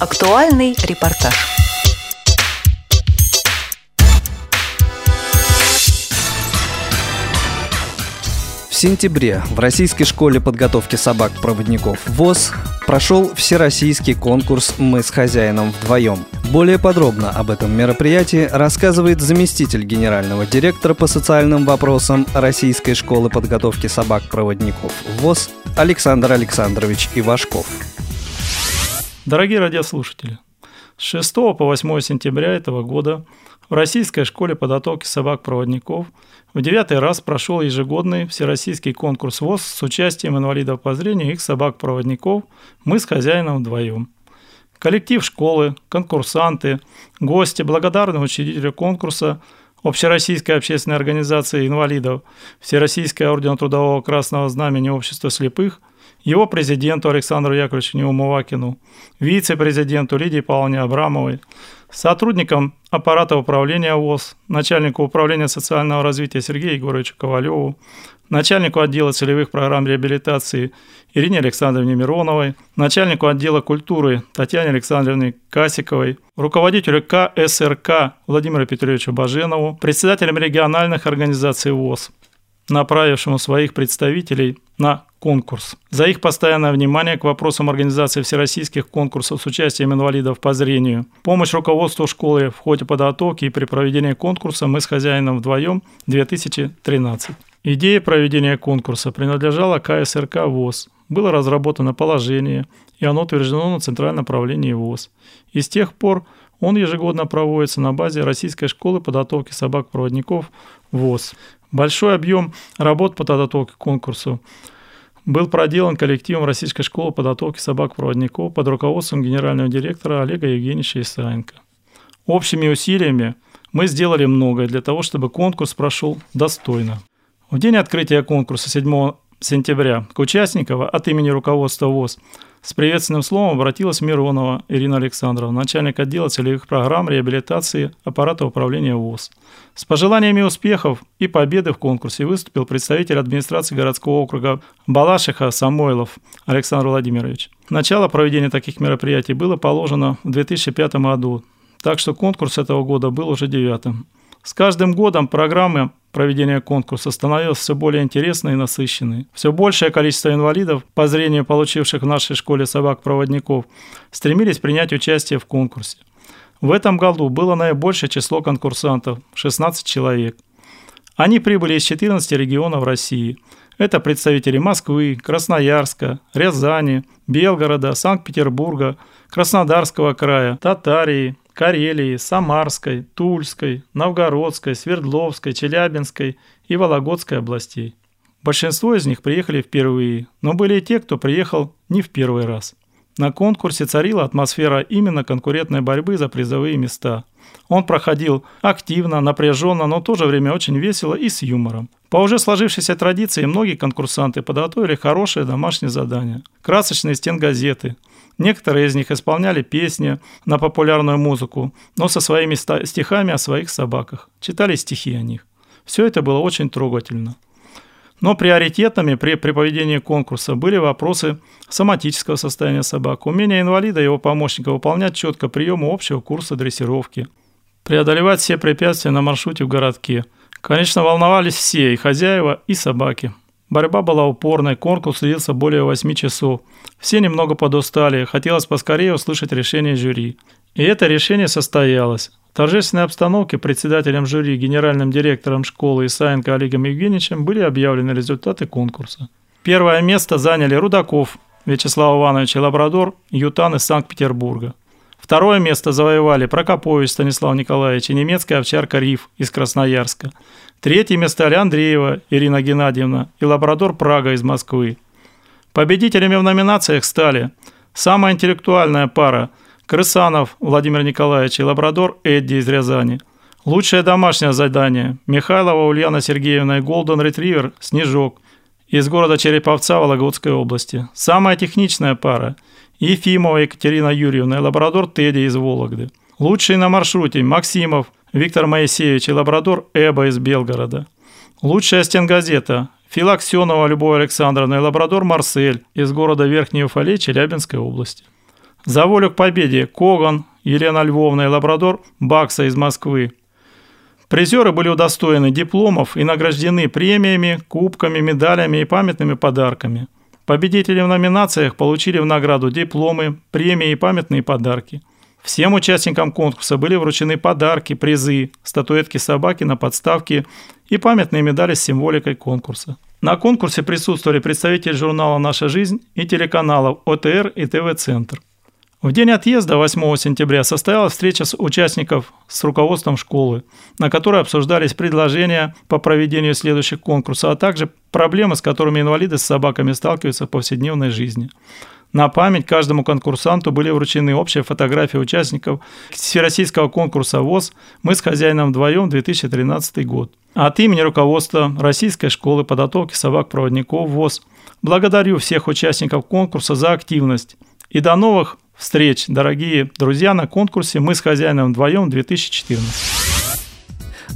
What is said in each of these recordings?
Актуальный репортаж. В сентябре в Российской школе подготовки собак-проводников ВОЗ прошел всероссийский конкурс «Мы с хозяином вдвоем». Более подробно об этом мероприятии рассказывает заместитель генерального директора по социальным вопросам Российской школы подготовки собак-проводников ВОЗ Александр Александрович Ивашков. Дорогие радиослушатели, с 6 по 8 сентября этого года в Российской школе подготовки собак-проводников в девятый раз прошел ежегодный всероссийский конкурс ВОЗ с участием инвалидов по зрению и их собак-проводников «Мы с хозяином вдвоем». Коллектив школы, конкурсанты, гости, благодарные учредителю конкурса Общероссийской общественной организации инвалидов, Всероссийское орден Трудового Красного Знамени Общества слепых – его президенту Александру Яковлевичу Неумывакину, вице-президенту Лидии Павловне Абрамовой, сотрудникам аппарата управления ВОЗ, начальнику управления социального развития Сергею Егоровичу Ковалеву, начальнику отдела целевых программ реабилитации Ирине Александровне Мироновой, начальнику отдела культуры Татьяне Александровне Касиковой, руководителю КСРК Владимиру Петровичу Баженову, председателям региональных организаций ВОЗ, направившему своих представителей на конкурс. За их постоянное внимание к вопросам организации всероссийских конкурсов с участием инвалидов по зрению, помощь руководству школы в ходе подготовки и при проведении конкурса «Мы с хозяином вдвоем» 2013. Идея проведения конкурса принадлежала КСРК ВОЗ. Было разработано положение, и оно утверждено на Центральном правлении ВОЗ. И с тех пор он ежегодно проводится на базе Российской школы подготовки собак-проводников ВОЗ. Большой объем работ по подготовке к конкурсу был проделан коллективом Российской школы подготовки собак-проводников под руководством генерального директора Олега Евгеньевича Исаенко. Общими усилиями мы сделали многое для того, чтобы конкурс прошел достойно. В день открытия конкурса 7 сентября к участникам от имени руководства ВОЗ с приветственным словом обратилась Миронова Ирина Александровна, начальник отдела целевых программ реабилитации аппарата управления ВОЗ. С пожеланиями успехов и победы в конкурсе выступил представитель администрации городского округа Балашиха Самойлов Александр Владимирович. Начало проведения таких мероприятий было положено в 2005 году, так что конкурс этого года был уже девятым. С каждым годом программы проведения конкурса становилась все более интересной и насыщенной. Все большее количество инвалидов, по зрению получивших в нашей школе собак-проводников, стремились принять участие в конкурсе. В этом году было наибольшее число конкурсантов – 16 человек. Они прибыли из 14 регионов России. Это представители Москвы, Красноярска, Рязани, Белгорода, Санкт-Петербурга, Краснодарского края, Татарии, Карелии, Самарской, Тульской, Новгородской, Свердловской, Челябинской и Вологодской областей. Большинство из них приехали впервые, но были и те, кто приехал не в первый раз. На конкурсе царила атмосфера именно конкурентной борьбы за призовые места. Он проходил активно, напряженно, но в то же время очень весело и с юмором. По уже сложившейся традиции многие конкурсанты подготовили хорошее домашнее задание. Красочные стенгазеты, Некоторые из них исполняли песни на популярную музыку, но со своими стихами о своих собаках. Читали стихи о них. Все это было очень трогательно. Но приоритетами при, при проведении конкурса были вопросы соматического состояния собак, умение инвалида и его помощника выполнять четко приемы общего курса дрессировки, преодолевать все препятствия на маршруте в городке. Конечно, волновались все, и хозяева, и собаки. Борьба была упорной, конкурс длился более 8 часов. Все немного подустали, хотелось поскорее услышать решение жюри. И это решение состоялось. В торжественной обстановке председателем жюри, генеральным директором школы Исаенко Олегом Евгеньевичем были объявлены результаты конкурса. Первое место заняли Рудаков Вячеслав Иванович и Лабрадор Ютан из Санкт-Петербурга. Второе место завоевали Прокопович Станислав Николаевич и немецкая овчарка Риф из Красноярска. Третье место Андреева Ирина Геннадьевна и лабрадор Прага из Москвы. Победителями в номинациях стали самая интеллектуальная пара Крысанов Владимир Николаевич и лабрадор Эдди из Рязани. Лучшее домашнее задание Михайлова Ульяна Сергеевна и Голден Ретривер Снежок из города Череповца Вологодской области. Самая техничная пара Ефимова Екатерина Юрьевна лабрадор Тедди из Вологды. Лучший на маршруте Максимов Виктор Моисеевич и лабрадор Эба из Белгорода. Лучшая стенгазета Филаксенова Любовь Александровна и лабрадор Марсель из города Верхний Уфалей Челябинской области. За волю к победе Коган, Елена Львовна и лабрадор Бакса из Москвы. Призеры были удостоены дипломов и награждены премиями, кубками, медалями и памятными подарками. Победители в номинациях получили в награду дипломы, премии и памятные подарки. Всем участникам конкурса были вручены подарки, призы, статуэтки собаки на подставке и памятные медали с символикой конкурса. На конкурсе присутствовали представители журнала «Наша жизнь» и телеканалов ОТР и ТВ-центр. В день отъезда 8 сентября состоялась встреча с участников с руководством школы, на которой обсуждались предложения по проведению следующих конкурсов, а также проблемы, с которыми инвалиды с собаками сталкиваются в повседневной жизни. На память каждому конкурсанту были вручены общие фотографии участников Всероссийского конкурса ВОЗ «Мы с хозяином вдвоем» 2013 год. От имени руководства Российской школы подготовки собак-проводников ВОЗ благодарю всех участников конкурса за активность. И до новых встреч, дорогие друзья, на конкурсе «Мы с хозяином вдвоем» 2014.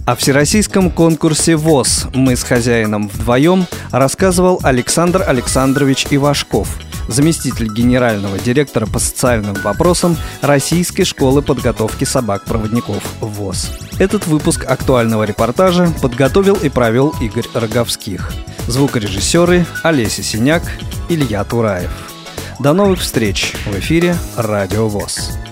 О всероссийском конкурсе ВОЗ «Мы с хозяином вдвоем» рассказывал Александр Александрович Ивашков, заместитель генерального директора по социальным вопросам Российской школы подготовки собак-проводников ВОЗ. Этот выпуск актуального репортажа подготовил и провел Игорь Роговских. Звукорежиссеры Олеся Синяк, Илья Тураев. До новых встреч в эфире «Радио ВОЗ».